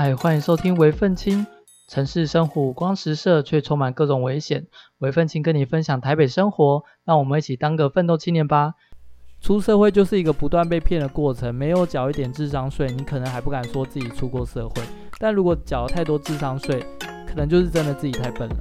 嗨，欢迎收听微奋青。城市生活五光十色，却充满各种危险。微奋青跟你分享台北生活，让我们一起当个奋斗青年吧。出社会就是一个不断被骗的过程，没有缴一点智商税，你可能还不敢说自己出过社会。但如果缴太多智商税，可能就是真的自己太笨了。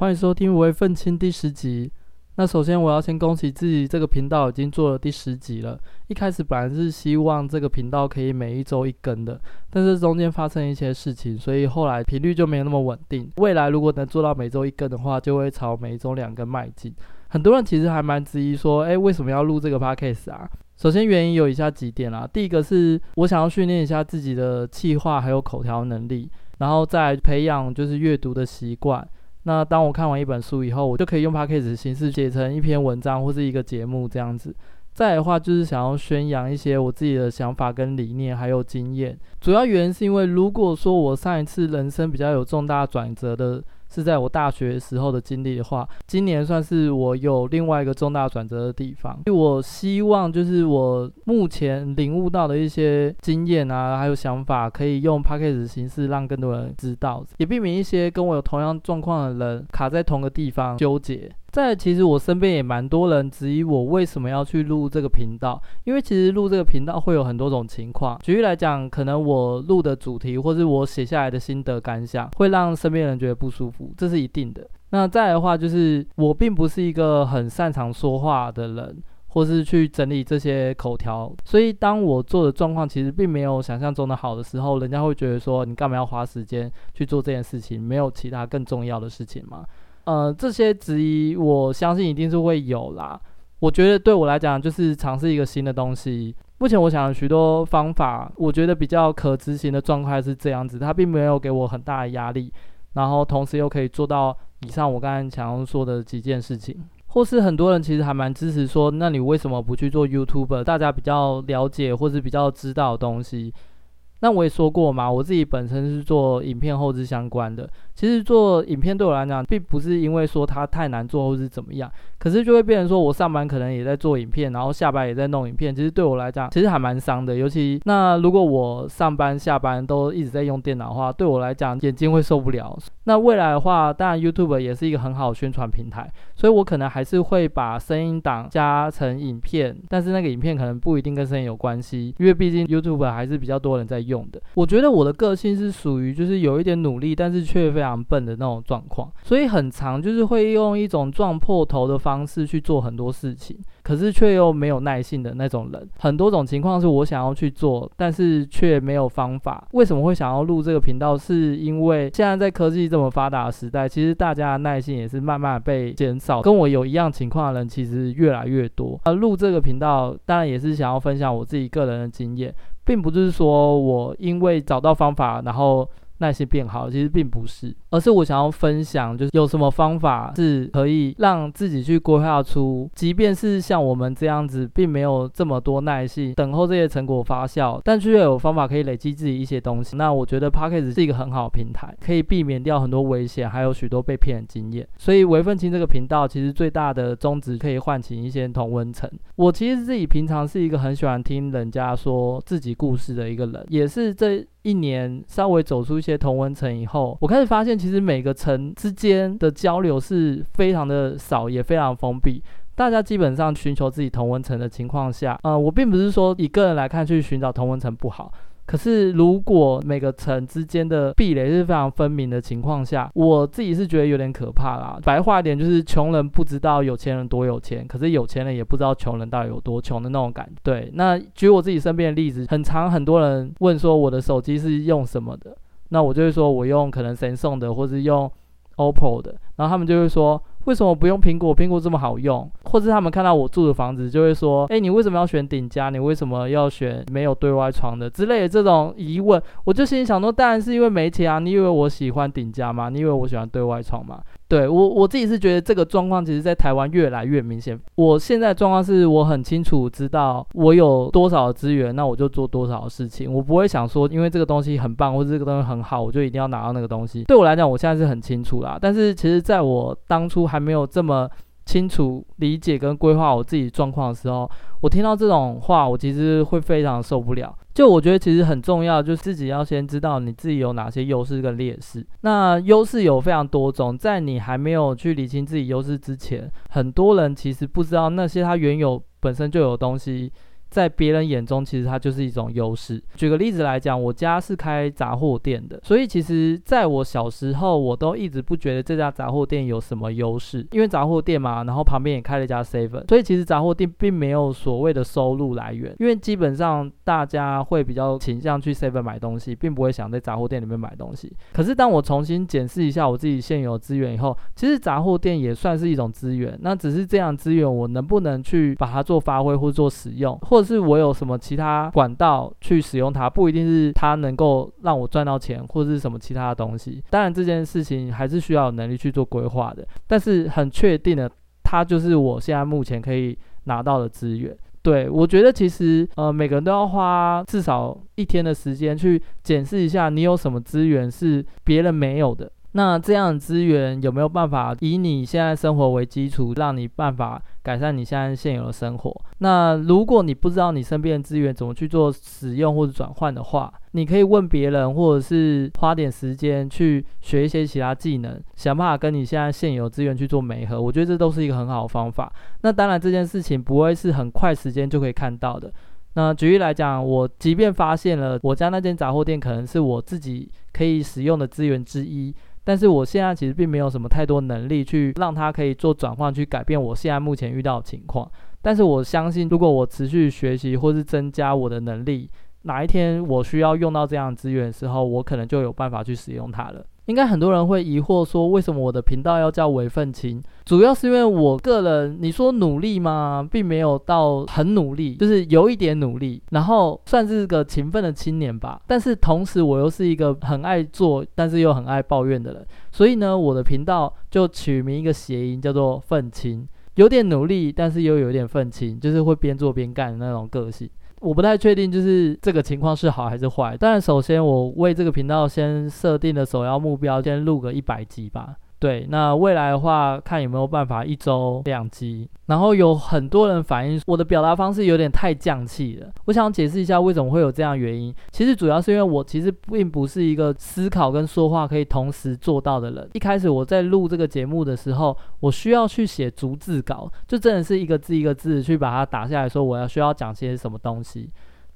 欢迎收听微奋青第十集。那首先我要先恭喜自己，这个频道已经做了第十集了。一开始本来是希望这个频道可以每一周一更的，但是中间发生一些事情，所以后来频率就没有那么稳定。未来如果能做到每周一更的话，就会朝每周两更迈进。很多人其实还蛮质疑说，诶，为什么要录这个 podcast 啊？首先原因有以下几点啦。第一个是我想要训练一下自己的气化还有口条能力，然后再培养就是阅读的习惯。那当我看完一本书以后，我就可以用 podcast 形式写成一篇文章或是一个节目这样子。再的话，就是想要宣扬一些我自己的想法跟理念，还有经验。主要原因是因为，如果说我上一次人生比较有重大转折的，是在我大学时候的经历的话，今年算是我有另外一个重大转折的地方。我希望就是我目前领悟到的一些经验啊，还有想法，可以用 podcast 的形式让更多人知道，也避免一些跟我有同样状况的人卡在同个地方纠结。再来，其实我身边也蛮多人质疑我为什么要去录这个频道，因为其实录这个频道会有很多种情况。举例来讲，可能我录的主题或是我写下来的心得感想，会让身边人觉得不舒服，这是一定的。那再的话，就是我并不是一个很擅长说话的人，或是去整理这些口条，所以当我做的状况其实并没有想象中的好的时候，人家会觉得说，你干嘛要花时间去做这件事情？没有其他更重要的事情吗？呃，这些质疑，我相信一定是会有啦。我觉得对我来讲，就是尝试一个新的东西。目前我想了许多方法，我觉得比较可执行的状态是这样子，它并没有给我很大的压力，然后同时又可以做到以上我刚才想要说的几件事情。或是很多人其实还蛮支持说，那你为什么不去做 YouTuber？大家比较了解或是比较知道的东西。那我也说过嘛，我自己本身是做影片后置相关的。其实做影片对我来讲，并不是因为说它太难做或是怎么样，可是就会变成说我上班可能也在做影片，然后下班也在弄影片。其实对我来讲，其实还蛮伤的。尤其那如果我上班下班都一直在用电脑的话，对我来讲眼睛会受不了。那未来的话，当然 YouTube 也是一个很好的宣传平台，所以我可能还是会把声音档加成影片，但是那个影片可能不一定跟声音有关系，因为毕竟 YouTube 还是比较多人在用的。我觉得我的个性是属于就是有一点努力，但是却非常笨的那种状况，所以很常就是会用一种撞破头的方式去做很多事情，可是却又没有耐性的那种人。很多种情况是我想要去做，但是却没有方法。为什么会想要录这个频道？是因为现在在科技这么发达的时代，其实大家的耐性也是慢慢被减少。跟我有一样情况的人其实越来越多。而录这个频道，当然也是想要分享我自己个人的经验。并不是说我因为找到方法，然后耐心变好，其实并不是，而是我想要分享，就是有什么方法是可以让自己去规划出，即便是像我们这样子，并没有这么多耐心等候这些成果发酵，但却有方法可以累积自己一些东西。那我觉得 Podcast 是一个很好的平台，可以避免掉很多危险，还有许多被骗的经验。所以微奋青这个频道，其实最大的宗旨可以唤起一些同温层。我其实自己平常是一个很喜欢听人家说自己故事的一个人，也是这。一年稍微走出一些同温层以后，我开始发现，其实每个层之间的交流是非常的少，也非常封闭。大家基本上寻求自己同温层的情况下，呃，我并不是说以个人来看去寻找同温层不好。可是，如果每个层之间的壁垒是非常分明的情况下，我自己是觉得有点可怕啦。白话一点，就是穷人不知道有钱人多有钱，可是有钱人也不知道穷人到底有多穷的那种感觉。对，那举我自己身边的例子，很常很多人问说我的手机是用什么的，那我就会说我用可能 Samsung 的，或是用 OPPO 的，然后他们就会说。为什么不用苹果？苹果这么好用，或者他们看到我住的房子，就会说：“哎，你为什么要选顶家？你为什么要选没有对外窗的之类的这种疑问？”我就心里想说：“当然是因为没钱啊！你以为我喜欢顶家吗？你以为我喜欢对外窗吗？”对，我我自己是觉得这个状况，其实在台湾越来越明显。我现在状况是我很清楚知道我有多少资源，那我就做多少事情。我不会想说，因为这个东西很棒，或者这个东西很好，我就一定要拿到那个东西。对我来讲，我现在是很清楚啦。但是其实在我当初还没有这么清楚理解跟规划我自己状况的时候，我听到这种话，我其实会非常受不了。就我觉得其实很重要，就是自己要先知道你自己有哪些优势跟劣势。那优势有非常多种，在你还没有去理清自己优势之前，很多人其实不知道那些他原有本身就有东西。在别人眼中，其实它就是一种优势。举个例子来讲，我家是开杂货店的，所以其实在我小时候，我都一直不觉得这家杂货店有什么优势，因为杂货店嘛，然后旁边也开了一家 Seven，所以其实杂货店并没有所谓的收入来源，因为基本上大家会比较倾向去 Seven 买东西，并不会想在杂货店里面买东西。可是当我重新检视一下我自己现有资源以后，其实杂货店也算是一种资源，那只是这样资源我能不能去把它做发挥或做使用，或就是我有什么其他管道去使用它，不一定是它能够让我赚到钱，或者是什么其他的东西。当然这件事情还是需要有能力去做规划的，但是很确定的，它就是我现在目前可以拿到的资源。对，我觉得其实呃每个人都要花至少一天的时间去检视一下，你有什么资源是别人没有的。那这样的资源有没有办法以你现在生活为基础，让你办法改善你现在现有的生活？那如果你不知道你身边的资源怎么去做使用或者转换的话，你可以问别人，或者是花点时间去学一些其他技能，想办法跟你现在现有资源去做媒合。我觉得这都是一个很好的方法。那当然这件事情不会是很快时间就可以看到的。那举例来讲，我即便发现了我家那间杂货店可能是我自己可以使用的资源之一。但是我现在其实并没有什么太多能力去让它可以做转换，去改变我现在目前遇到的情况。但是我相信，如果我持续学习或是增加我的能力，哪一天我需要用到这样资源的时候，我可能就有办法去使用它了。应该很多人会疑惑说，为什么我的频道要叫伪愤青？主要是因为我个人，你说努力吗？并没有到很努力，就是有一点努力，然后算是个勤奋的青年吧。但是同时，我又是一个很爱做，但是又很爱抱怨的人。所以呢，我的频道就取名一个谐音，叫做愤青，有点努力，但是又有点愤青，就是会边做边干的那种个性。我不太确定，就是这个情况是好还是坏。但首先，我为这个频道先设定的首要目标，先录个一百集吧。对，那未来的话，看有没有办法一周两集。然后有很多人反映我的表达方式有点太降气了。我想解释一下为什么会有这样原因。其实主要是因为我其实并不是一个思考跟说话可以同时做到的人。一开始我在录这个节目的时候，我需要去写逐字稿，就真的是一个字一个字去把它打下来说我要需要讲些什么东西。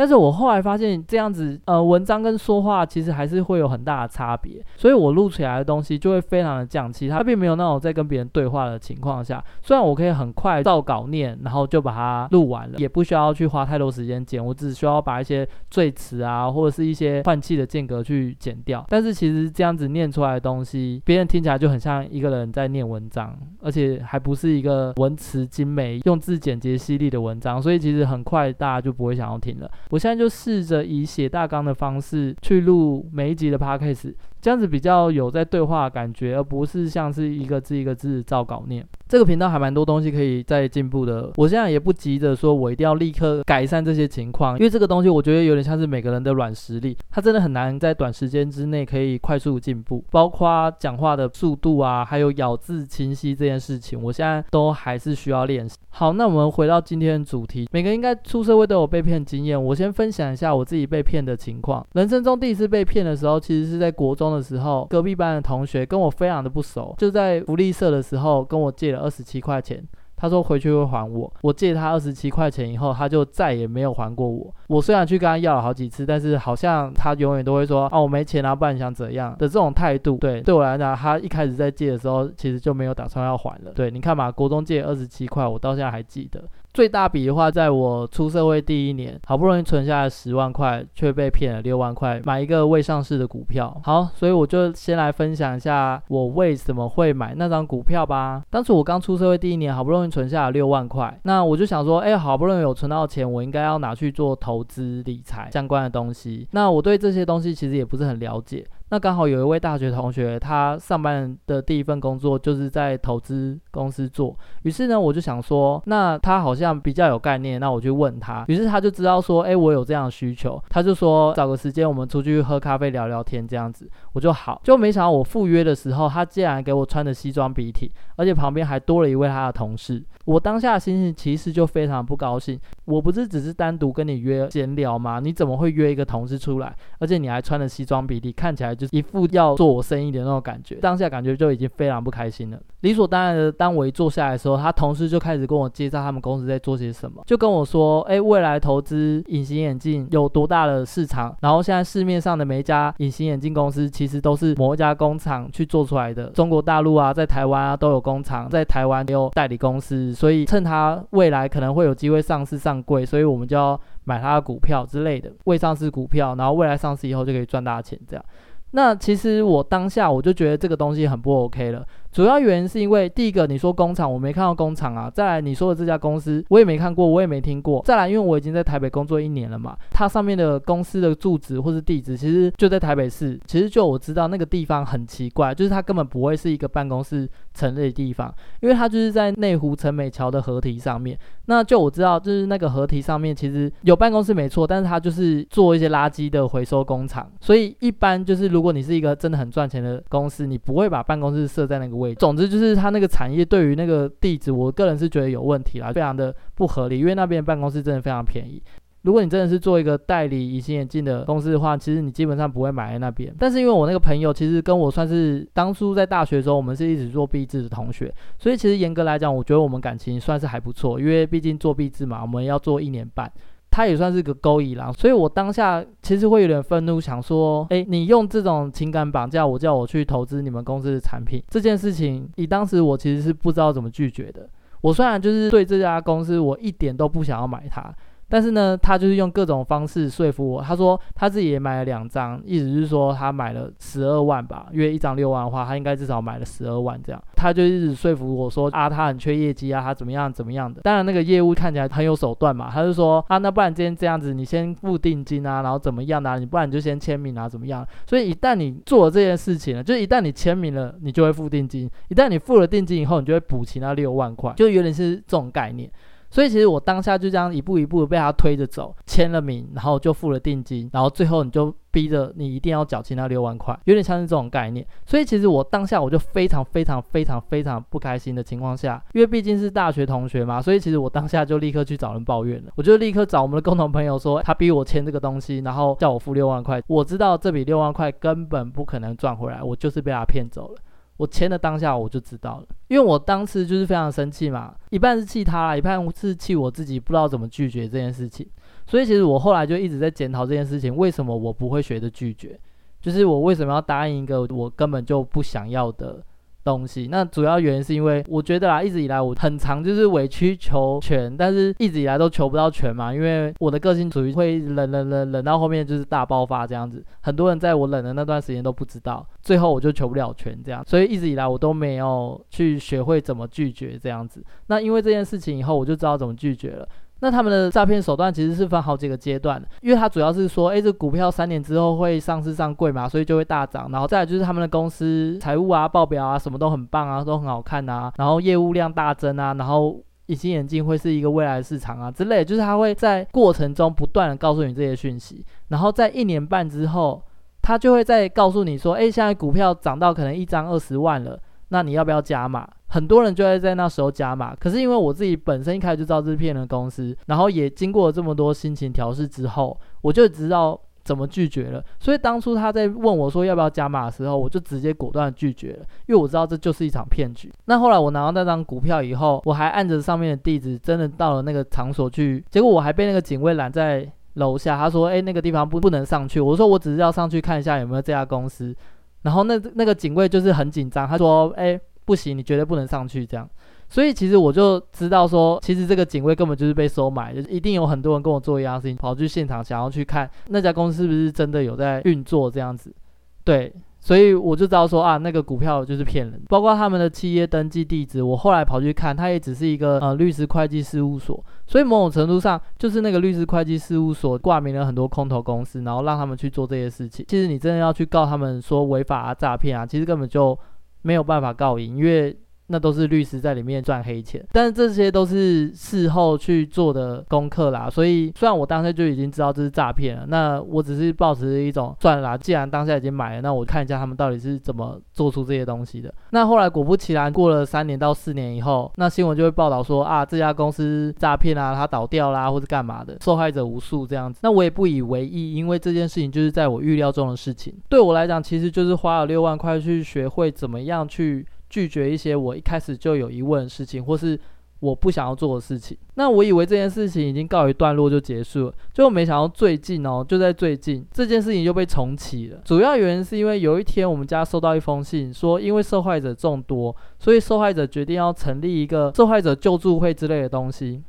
但是我后来发现这样子，呃，文章跟说话其实还是会有很大的差别，所以我录出来的东西就会非常的降气，它并没有那种在跟别人对话的情况下，虽然我可以很快照稿念，然后就把它录完了，也不需要去花太多时间剪，我只需要把一些赘词啊，或者是一些换气的间隔去剪掉，但是其实这样子念出来的东西，别人听起来就很像一个人在念文章，而且还不是一个文词精美、用字简洁犀利的文章，所以其实很快大家就不会想要听了。我现在就试着以写大纲的方式去录每一集的 podcast。这样子比较有在对话的感觉，而不是像是一个字一个字照稿念。这个频道还蛮多东西可以再进步的。我现在也不急着说我一定要立刻改善这些情况，因为这个东西我觉得有点像是每个人的软实力，它真的很难在短时间之内可以快速进步。包括讲话的速度啊，还有咬字清晰这件事情，我现在都还是需要练习。好，那我们回到今天的主题，每个应该出社会都有被骗经验。我先分享一下我自己被骗的情况。人生中第一次被骗的时候，其实是在国中。的时候，隔壁班的同学跟我非常的不熟，就在福利社的时候跟我借了二十七块钱，他说回去会还我。我借他二十七块钱以后，他就再也没有还过我。我虽然去跟他要了好几次，但是好像他永远都会说啊，我没钱啊，不然你想怎样的这种态度。对，对我来讲，他一开始在借的时候，其实就没有打算要还了。对，你看嘛，国中借二十七块，我到现在还记得。最大笔的话，在我出社会第一年，好不容易存下来十万块，却被骗了六万块，买一个未上市的股票。好，所以我就先来分享一下我为什么会买那张股票吧。当时我刚出社会第一年，好不容易存下了六万块，那我就想说，哎，好不容易有存到钱，我应该要拿去做投资理财相关的东西。那我对这些东西其实也不是很了解。那刚好有一位大学同学，他上班的第一份工作就是在投资公司做。于是呢，我就想说，那他好像比较有概念，那我去问他。于是他就知道说，哎，我有这样的需求，他就说找个时间我们出去喝咖啡聊聊天这样子。我就好，就没想到我赴约的时候，他竟然给我穿的西装笔挺，而且旁边还多了一位他的同事。我当下的心情其实就非常不高兴。我不是只是单独跟你约闲聊吗？你怎么会约一个同事出来，而且你还穿着西装笔挺，看起来就是一副要做我生意的那种感觉，当下感觉就已经非常不开心了。理所当然的，当我一坐下来的时候，他同事就开始跟我介绍他们公司在做些什么，就跟我说，哎，未来投资隐形眼镜有多大的市场，然后现在市面上的每一家隐形眼镜公司其实都是某一家工厂去做出来的，中国大陆啊，在台湾啊都有工厂，在台湾也有代理公司，所以趁他未来可能会有机会上市上贵，所以我们就要买它的股票之类的，未上市股票，然后未来上市以后就可以赚大钱这样。那其实我当下我就觉得这个东西很不 OK 了。主要原因是因为第一个，你说工厂，我没看到工厂啊。再来，你说的这家公司，我也没看过，我也没听过。再来，因为我已经在台北工作一年了嘛，它上面的公司的住址或是地址，其实就在台北市。其实就我知道那个地方很奇怪，就是它根本不会是一个办公室成立的地方，因为它就是在内湖陈美桥的河堤上面。那就我知道，就是那个河堤上面其实有办公室没错，但是它就是做一些垃圾的回收工厂。所以一般就是如果你是一个真的很赚钱的公司，你不会把办公室设在那个。总之就是他那个产业对于那个地址，我个人是觉得有问题啦，非常的不合理。因为那边办公室真的非常便宜。如果你真的是做一个代理隐形眼镜的公司的话，其实你基本上不会买在那边。但是因为我那个朋友其实跟我算是当初在大学的时候，我们是一直做壁纸的同学，所以其实严格来讲，我觉得我们感情算是还不错。因为毕竟做壁纸嘛，我们要做一年半。他也算是个勾引狼，所以我当下其实会有点愤怒，想说，哎，你用这种情感绑架我，叫我去投资你们公司的产品，这件事情，以当时我其实是不知道怎么拒绝的。我虽然就是对这家公司，我一点都不想要买它。但是呢，他就是用各种方式说服我。他说他自己也买了两张，意思是说他买了十二万吧，因为一张六万的话，他应该至少买了十二万这样。他就一直说服我说啊，他很缺业绩啊，他怎么样怎么样的。当然那个业务看起来很有手段嘛，他就说啊，那不然今天这样子，你先付定金啊，然后怎么样啊，你不然你就先签名啊，怎么样？所以一旦你做了这件事情了，就一旦你签名了，你就会付定金。一旦你付了定金以后，你就会补齐那六万块，就有点是这种概念。所以其实我当下就这样一步一步被他推着走，签了名，然后就付了定金，然后最后你就逼着你一定要缴清那六万块，有点像是这种概念。所以其实我当下我就非常非常非常非常不开心的情况下，因为毕竟是大学同学嘛，所以其实我当下就立刻去找人抱怨了。我就立刻找我们的共同朋友说，他逼我签这个东西，然后叫我付六万块。我知道这笔六万块根本不可能赚回来，我就是被他骗走了。我签的当下我就知道了，因为我当时就是非常生气嘛，一半是气他，一半是气我自己不知道怎么拒绝这件事情。所以其实我后来就一直在检讨这件事情，为什么我不会学着拒绝？就是我为什么要答应一个我根本就不想要的东西，那主要原因是因为我觉得啊，一直以来我很常就是委曲求全，但是一直以来都求不到全嘛，因为我的个性属于会冷冷冷冷到后面就是大爆发这样子，很多人在我冷的那段时间都不知道，最后我就求不了全这样，所以一直以来我都没有去学会怎么拒绝这样子。那因为这件事情以后，我就知道怎么拒绝了。那他们的诈骗手段其实是分好几个阶段的，因为他主要是说，诶，这股票三年之后会上市上柜嘛，所以就会大涨，然后再来就是他们的公司财务啊、报表啊什么都很棒啊，都很好看啊，然后业务量大增啊，然后隐形眼镜会是一个未来的市场啊之类，就是他会在过程中不断的告诉你这些讯息，然后在一年半之后，他就会再告诉你说，诶，现在股票涨到可能一张二十万了，那你要不要加码？很多人就会在那时候加码，可是因为我自己本身一开始就知道这是骗人公司，然后也经过了这么多心情调试之后，我就知道怎么拒绝了。所以当初他在问我说要不要加码的时候，我就直接果断拒绝了，因为我知道这就是一场骗局。那后来我拿到那张股票以后，我还按着上面的地址，真的到了那个场所去，结果我还被那个警卫拦在楼下，他说：“诶，那个地方不不能上去。”我说：“我只是要上去看一下有没有这家公司。”然后那那个警卫就是很紧张，他说：“诶。”不行，你绝对不能上去这样。所以其实我就知道说，其实这个警卫根本就是被收买，就是一定有很多人跟我做一样事情，跑去现场想要去看那家公司是不是真的有在运作这样子。对，所以我就知道说啊，那个股票就是骗人，包括他们的企业登记地址，我后来跑去看，它也只是一个呃律师会计事务所。所以某种程度上，就是那个律师会计事务所挂名了很多空头公司，然后让他们去做这些事情。其实你真的要去告他们说违法啊、诈骗啊，其实根本就。没有办法告赢，因为那都是律师在里面赚黑钱。但是这些都是事后去做的功课啦，所以虽然我当下就已经知道这是诈骗了，那我只是抱持一种算了啦，既然当下已经买了，那我看一下他们到底是怎么做出这些东西的。那后来果不其然，过了三年到四年以后，那新闻就会报道说啊，这家公司诈骗啊，它倒掉啦，或者干嘛的，受害者无数这样子。那我也不以为意，因为这件事情就是在我预料中的事情。对我来讲，其实就是花了六万块去学会怎么样去拒绝一些我一开始就有疑问的事情，或是我不想要做的事情。那我以为这件事情已经告一段落就结束了，结果没想到最近哦，就在最近这件事情就被重启了。主要原因是因为有一天我们家收到一封信，说因为受害者众多，所以受害者决定要成立一个受害者救助会之类的东西。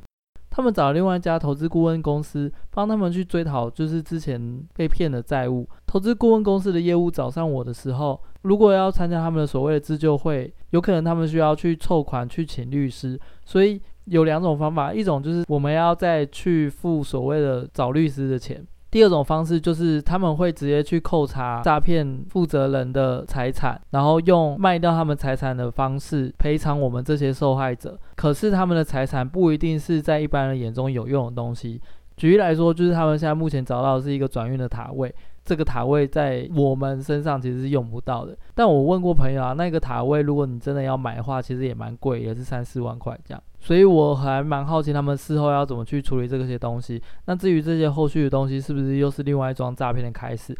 他们找了另外一家投资顾问公司，帮他们去追讨，就是之前被骗的债务。投资顾问公司的业务找上我的时候，如果要参加他们的所谓的自救会，有可能他们需要去凑款去请律师，所以有两种方法，一种就是我们要再去付所谓的找律师的钱。第二种方式就是他们会直接去扣查诈骗负责人的财产，然后用卖掉他们财产的方式赔偿我们这些受害者。可是他们的财产不一定是在一般人眼中有用的东西。举例来说，就是他们现在目前找到的是一个转运的塔位。这个塔位在我们身上其实是用不到的，但我问过朋友啊，那个塔位如果你真的要买的话，其实也蛮贵，也是三四万块这样。所以我还蛮好奇他们事后要怎么去处理这些东西。那至于这些后续的东西是不是又是另外一桩诈骗的开始？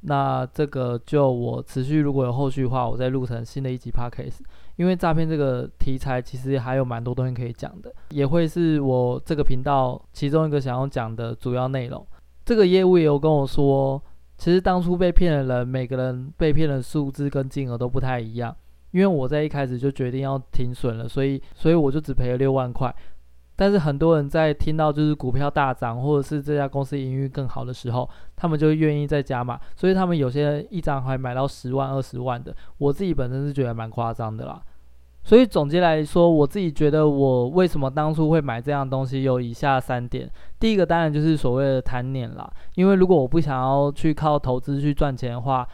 那这个就我持续如果有后续的话，我再录成新的一集 podcast。因为诈骗这个题材其实还有蛮多东西可以讲的，也会是我这个频道其中一个想要讲的主要内容。这个业务也有跟我说，其实当初被骗的人，每个人被骗的数字跟金额都不太一样。因为我在一开始就决定要停损了，所以所以我就只赔了六万块。但是很多人在听到就是股票大涨，或者是这家公司营运更好的时候，他们就愿意再加码。所以他们有些人一张还买到十万、二十万的。我自己本身是觉得蛮夸张的啦。所以总结来说，我自己觉得我为什么当初会买这样东西，有以下三点。第一个当然就是所谓的贪念啦，因为如果我不想要去靠投资去赚钱的话，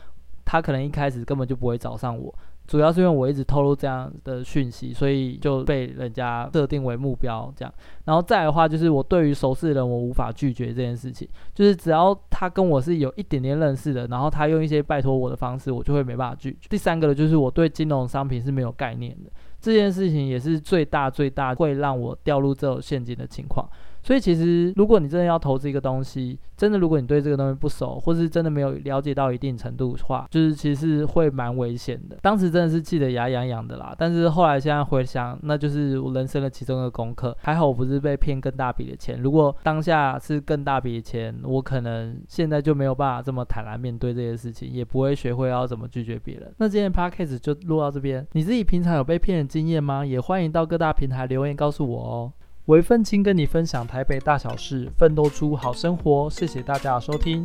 他可能一开始根本就不会找上我。主要是因为我一直透露这样的讯息，所以就被人家设定为目标这样。然后再的话，就是我对于熟识的人，我无法拒绝这件事情。就是只要他跟我是有一点点认识的，然后他用一些拜托我的方式，我就会没办法拒绝。第三个呢，就是我对金融商品是没有概念的，这件事情也是最大最大会让我掉入这种陷阱的情况。所以其实，如果你真的要投资一个东西，真的如果你对这个东西不熟，或是真的没有了解到一定程度的话，就是其实是会蛮危险的。当时真的是气得牙痒痒的啦。但是后来现在回想，那就是我人生的其中一个功课。还好我不是被骗更大笔的钱。如果当下是更大笔的钱，我可能现在就没有办法这么坦然面对这些事情，也不会学会要怎么拒绝别人。那今天的 podcast 就录到这边。你自己平常有被骗的经验吗？也欢迎到各大平台留言告诉我哦。韦奋青跟你分享台北大小事，奋斗出好生活。谢谢大家的收听。